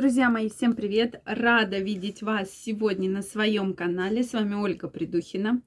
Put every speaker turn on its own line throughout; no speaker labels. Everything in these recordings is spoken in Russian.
Друзья мои, всем привет! Рада видеть вас сегодня на своем канале. С вами Ольга Придухина,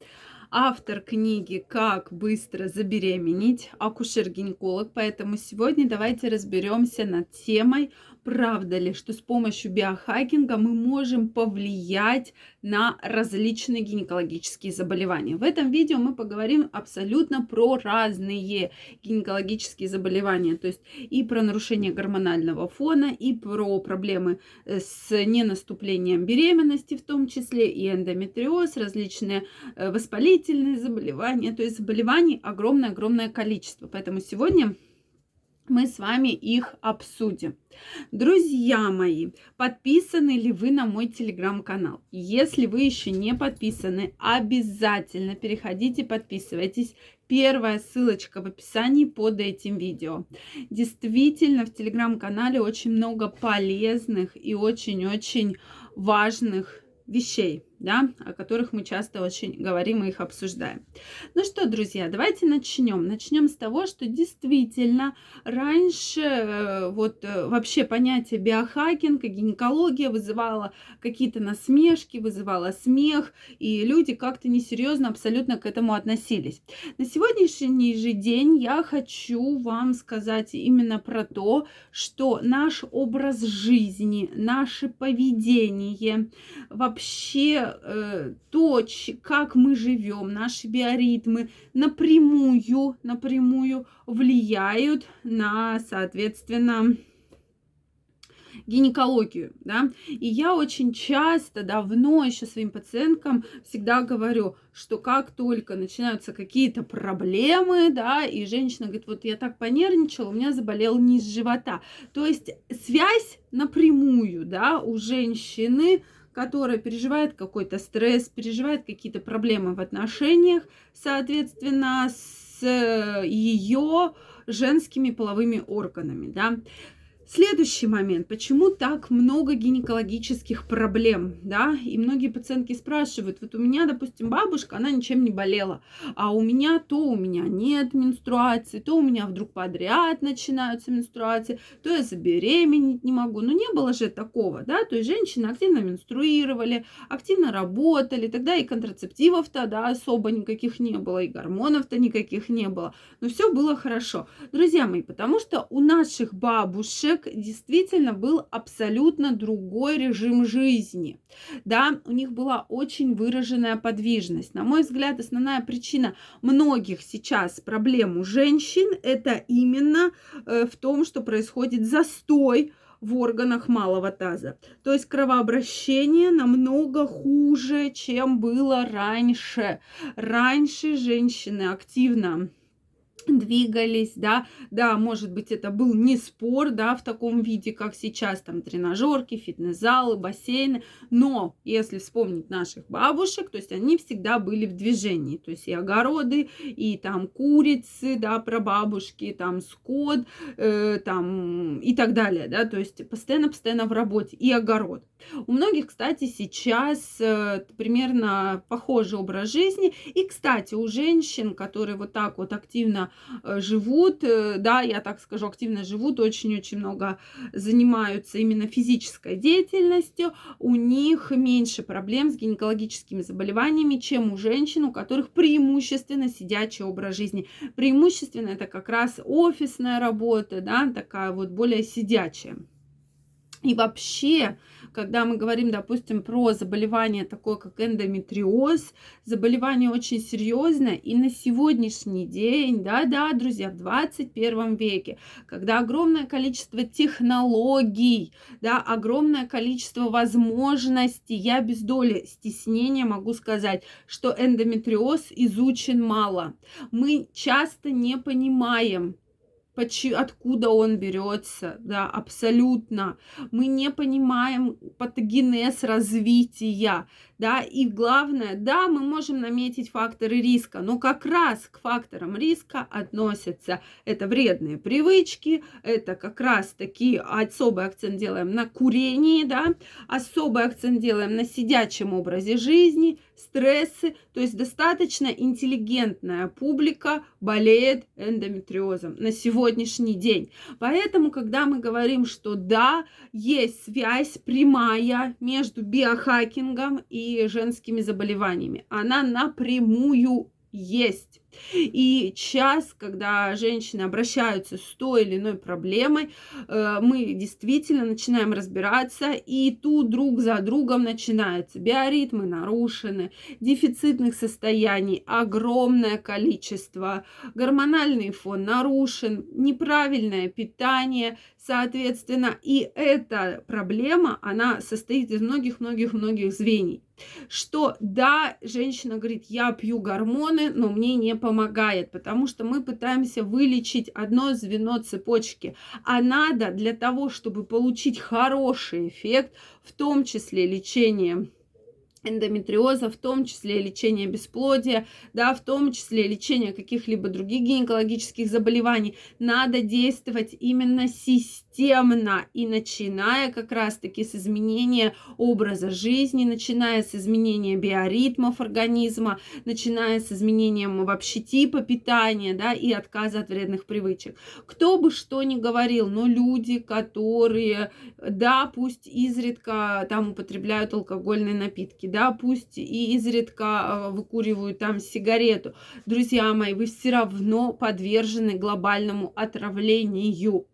автор книги «Как быстро забеременеть», акушер-гинеколог. Поэтому сегодня давайте разберемся над темой правда ли, что с помощью биохакинга мы можем повлиять на различные гинекологические заболевания. В этом видео мы поговорим абсолютно про разные гинекологические заболевания, то есть и про нарушение гормонального фона, и про проблемы э, с ненаступлением беременности, в том числе и эндометриоз, различные э, воспалительные заболевания, то есть заболеваний огромное-огромное количество. Поэтому сегодня мы с вами их обсудим. Друзья мои, подписаны ли вы на мой телеграм-канал? Если вы еще не подписаны, обязательно переходите, подписывайтесь. Первая ссылочка в описании под этим видео. Действительно, в телеграм-канале очень много полезных и очень-очень важных вещей да, о которых мы часто очень говорим и их обсуждаем. Ну что, друзья, давайте начнем. Начнем с того, что действительно раньше э, вот э, вообще понятие биохакинг и гинекология вызывало какие-то насмешки, вызывало смех, и люди как-то несерьезно абсолютно к этому относились. На сегодняшний же день я хочу вам сказать именно про то, что наш образ жизни, наше поведение, вообще э, то, как мы живем, наши биоритмы напрямую, напрямую влияют на, соответственно, гинекологию, да, и я очень часто, давно еще своим пациенткам всегда говорю, что как только начинаются какие-то проблемы, да, и женщина говорит, вот я так понервничала, у меня заболел низ живота, то есть связь напрямую, да, у женщины которая переживает какой-то стресс, переживает какие-то проблемы в отношениях, соответственно, с э, ее женскими половыми органами, да. Следующий момент. Почему так много гинекологических проблем, да? И многие пациентки спрашивают, вот у меня, допустим, бабушка, она ничем не болела, а у меня то у меня нет менструации, то у меня вдруг подряд начинаются менструации, то я забеременеть не могу. Но не было же такого, да? То есть женщины активно менструировали, активно работали, тогда и контрацептивов-то, да, особо никаких не было, и гормонов-то никаких не было. Но все было хорошо. Друзья мои, потому что у наших бабушек действительно был абсолютно другой режим жизни. Да, у них была очень выраженная подвижность. На мой взгляд, основная причина многих сейчас проблем у женщин это именно э, в том, что происходит застой в органах малого таза. То есть кровообращение намного хуже, чем было раньше. Раньше женщины активно двигались, да, да, может быть, это был не спор, да, в таком виде, как сейчас, там, тренажерки, фитнес-залы, бассейны, но если вспомнить наших бабушек, то есть они всегда были в движении, то есть и огороды, и там курицы, да, прабабушки, там скот, э, там и так далее, да, то есть постоянно-постоянно в работе, и огород. У многих, кстати, сейчас э, примерно похожий образ жизни, и, кстати, у женщин, которые вот так вот активно живут, э, да, я так скажу, активно живут, очень-очень много занимаются именно физической деятельностью, у них меньше проблем с гинекологическими заболеваниями, чем у женщин, у которых преимущественно сидячий образ жизни. Преимущественно это как раз офисная работа, да, такая вот более сидячая. И вообще, когда мы говорим, допустим, про заболевание такое, как эндометриоз, заболевание очень серьезное, и на сегодняшний день, да-да, друзья, в 21 веке, когда огромное количество технологий, да, огромное количество возможностей, я без доли стеснения могу сказать, что эндометриоз изучен мало. Мы часто не понимаем, откуда он берется, да, абсолютно. Мы не понимаем патогенез развития, да, и главное, да, мы можем наметить факторы риска, но как раз к факторам риска относятся это вредные привычки, это как раз таки особый акцент делаем на курении, да, особый акцент делаем на сидячем образе жизни, стрессы, то есть достаточно интеллигентная публика болеет эндометриозом на сегодняшний день. Поэтому, когда мы говорим, что да, есть связь прямая между биохакингом и женскими заболеваниями, она напрямую есть. И час, когда женщины обращаются с той или иной проблемой, э, мы действительно начинаем разбираться, и тут друг за другом начинается. Биоритмы нарушены, дефицитных состояний огромное количество, гормональный фон нарушен, неправильное питание, соответственно, и эта проблема, она состоит из многих-многих-многих звеньев что да, женщина говорит, я пью гормоны, но мне не помогает, потому что мы пытаемся вылечить одно звено цепочки, а надо для того, чтобы получить хороший эффект, в том числе лечение эндометриоза, в том числе лечение бесплодия, да, в том числе лечение каких-либо других гинекологических заболеваний, надо действовать именно системно и начиная как раз-таки с изменения образа жизни, начиная с изменения биоритмов организма, начиная с изменением вообще типа питания, да, и отказа от вредных привычек. Кто бы что ни говорил, но люди, которые, да, пусть изредка там употребляют алкогольные напитки, да, пусть и изредка а, выкуривают там сигарету. Друзья мои, вы все равно подвержены глобальному отравлению.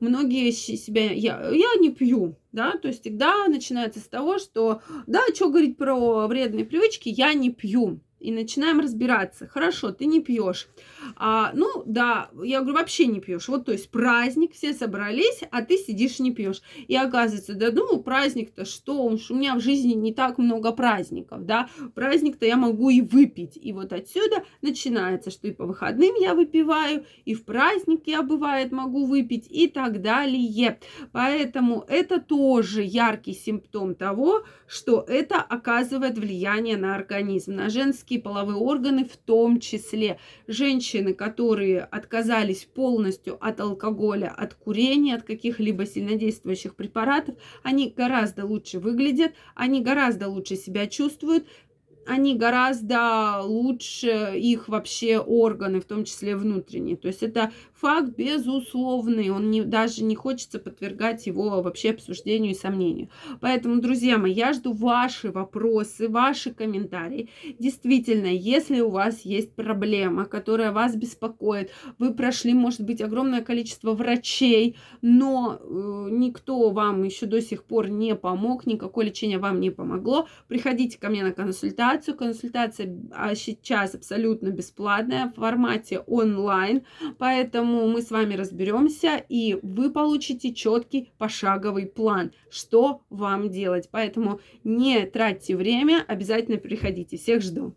Многие себя, я, я не пью, да, то есть всегда начинается с того, что, да, что говорить про вредные привычки, я не пью и начинаем разбираться. Хорошо, ты не пьешь. А, ну, да, я говорю, вообще не пьешь. Вот, то есть праздник, все собрались, а ты сидишь не пьешь. И оказывается, да, ну, праздник-то что? У меня в жизни не так много праздников, да. Праздник-то я могу и выпить. И вот отсюда начинается, что и по выходным я выпиваю, и в праздник я, бывает, могу выпить, и так далее. Поэтому это тоже яркий симптом того, что это оказывает влияние на организм, на женские половые органы в том числе. Женщины, которые отказались полностью от алкоголя, от курения, от каких-либо сильнодействующих препаратов, они гораздо лучше выглядят, они гораздо лучше себя чувствуют, они гораздо лучше их вообще органы, в том числе внутренние. То есть это факт безусловный, он не, даже не хочется подвергать его вообще обсуждению и сомнению. Поэтому, друзья мои, я жду ваши вопросы, ваши комментарии. Действительно, если у вас есть проблема, которая вас беспокоит, вы прошли, может быть, огромное количество врачей, но э, никто вам еще до сих пор не помог, никакое лечение вам не помогло, приходите ко мне на консультацию. Консультация а, сейчас абсолютно бесплатная в формате онлайн, Поэтому мы с вами разберемся, и вы получите четкий пошаговый план, что вам делать. Поэтому не тратьте время, обязательно приходите. Всех жду.